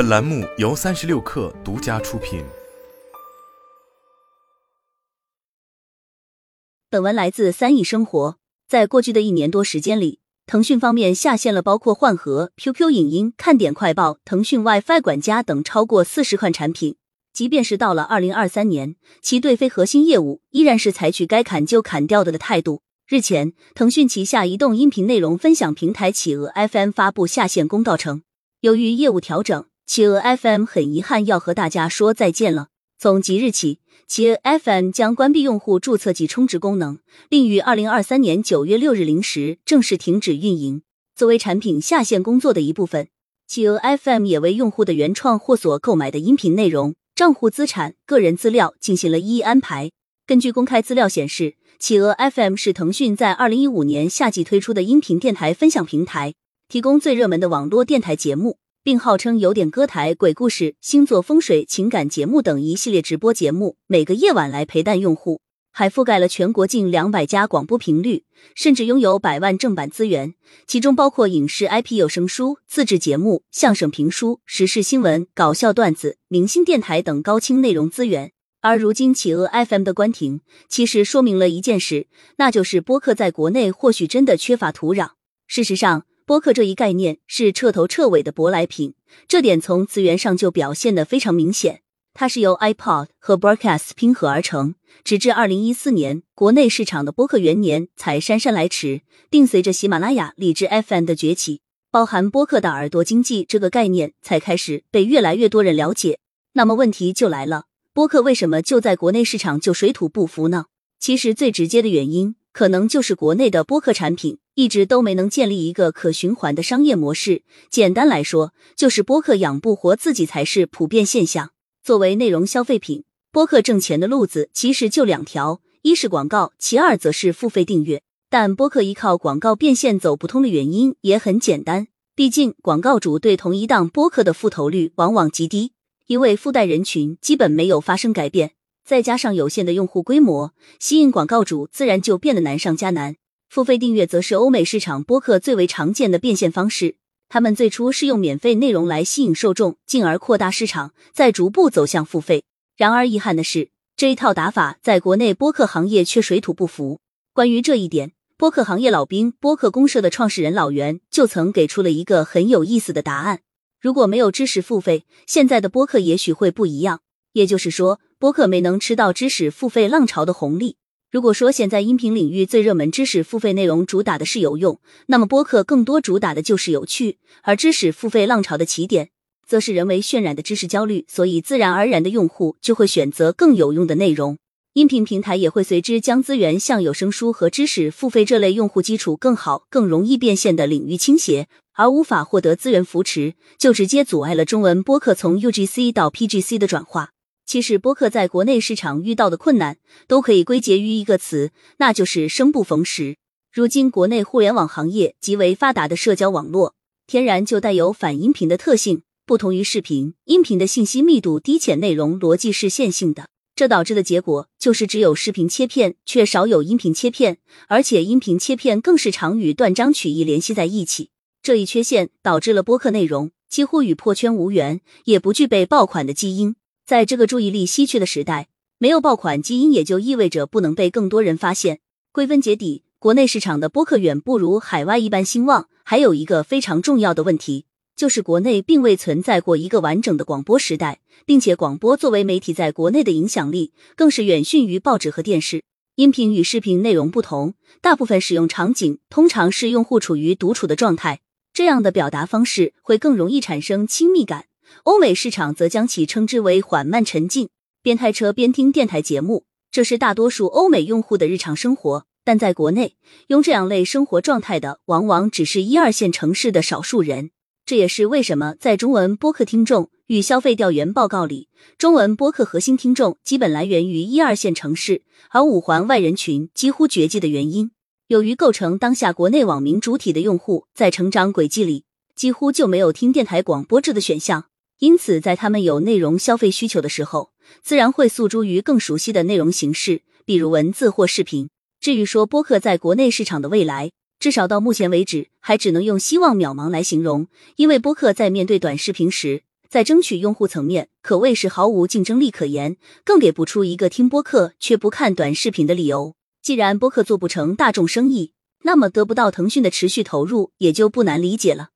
本栏目由三十六氪独家出品。本文来自三亿生活。在过去的一年多时间里，腾讯方面下线了包括幻盒、QQ 影音、看点快报、腾讯 WiFi 管家等超过四十款产品。即便是到了二零二三年，其对非核心业务依然是采取该砍就砍掉的的态度。日前，腾讯旗下移动音频内容分享平台企鹅 FM 发布下线公告称，由于业务调整，企鹅 FM 很遗憾要和大家说再见了。从即日起，企鹅 FM 将关闭用户注册及充值功能，并于二零二三年九月六日零时正式停止运营。作为产品下线工作的一部分，企鹅 FM 也为用户的原创或所购买的音频内容。账户资产、个人资料进行了一一安排。根据公开资料显示，企鹅 FM 是腾讯在二零一五年夏季推出的音频电台分享平台，提供最热门的网络电台节目，并号称有点歌台、鬼故事、星座风水、情感节目等一系列直播节目，每个夜晚来陪伴用户。还覆盖了全国近两百家广播频率，甚至拥有百万正版资源，其中包括影视 IP、有声书、自制节目、相声评书、时事新闻、搞笑段子、明星电台等高清内容资源。而如今企鹅 FM 的关停，其实说明了一件事，那就是播客在国内或许真的缺乏土壤。事实上，播客这一概念是彻头彻尾的舶来品，这点从词源上就表现的非常明显。它是由 iPod 和 Broadcast 拼合而成，直至二零一四年国内市场的播客元年才姗姗来迟，并随着喜马拉雅、荔枝 FM 的崛起，包含播客的耳朵经济这个概念才开始被越来越多人了解。那么问题就来了，播客为什么就在国内市场就水土不服呢？其实最直接的原因，可能就是国内的播客产品一直都没能建立一个可循环的商业模式。简单来说，就是播客养不活自己才是普遍现象。作为内容消费品，播客挣钱的路子其实就两条：一是广告，其二则是付费订阅。但播客依靠广告变现走不通的原因也很简单，毕竟广告主对同一档播客的复投率往往极低，因为附带人群基本没有发生改变，再加上有限的用户规模，吸引广告主自然就变得难上加难。付费订阅则是欧美市场播客最为常见的变现方式。他们最初是用免费内容来吸引受众，进而扩大市场，再逐步走向付费。然而，遗憾的是，这一套打法在国内播客行业却水土不服。关于这一点，播客行业老兵播客公社的创始人老袁就曾给出了一个很有意思的答案：如果没有知识付费，现在的播客也许会不一样。也就是说，播客没能吃到知识付费浪潮的红利。如果说现在音频领域最热门知识付费内容主打的是有用，那么播客更多主打的就是有趣。而知识付费浪潮的起点，则是人为渲染的知识焦虑，所以自然而然的用户就会选择更有用的内容。音频平台也会随之将资源向有声书和知识付费这类用户基础更好、更容易变现的领域倾斜，而无法获得资源扶持，就直接阻碍了中文播客从 UGC 到 PGC 的转化。其实，播客在国内市场遇到的困难，都可以归结于一个词，那就是生不逢时。如今，国内互联网行业极为发达的社交网络，天然就带有反音频的特性，不同于视频，音频的信息密度低且内容逻辑是线性的，这导致的结果就是只有视频切片，却少有音频切片，而且音频切片更是常与断章取义联系在一起。这一缺陷导致了播客内容几乎与破圈无缘，也不具备爆款的基因。在这个注意力稀缺的时代，没有爆款基因也就意味着不能被更多人发现。归根结底，国内市场的播客远不如海外一般兴旺。还有一个非常重要的问题，就是国内并未存在过一个完整的广播时代，并且广播作为媒体在国内的影响力更是远逊于报纸和电视。音频与视频内容不同，大部分使用场景通常是用户处于独处的状态，这样的表达方式会更容易产生亲密感。欧美市场则将其称之为缓慢沉浸，边开车边听电台节目，这是大多数欧美用户的日常生活。但在国内，用这样类生活状态的，往往只是一二线城市的少数人。这也是为什么在中文播客听众与消费调研报告里，中文播客核心听众基本来源于一二线城市，而五环外人群几乎绝迹的原因。由于构成当下国内网民主体的用户，在成长轨迹里几乎就没有听电台广播这的选项。因此，在他们有内容消费需求的时候，自然会诉诸于更熟悉的内容形式，比如文字或视频。至于说播客在国内市场的未来，至少到目前为止，还只能用希望渺茫来形容。因为播客在面对短视频时，在争取用户层面可谓是毫无竞争力可言，更给不出一个听播客却不看短视频的理由。既然播客做不成大众生意，那么得不到腾讯的持续投入也就不难理解了。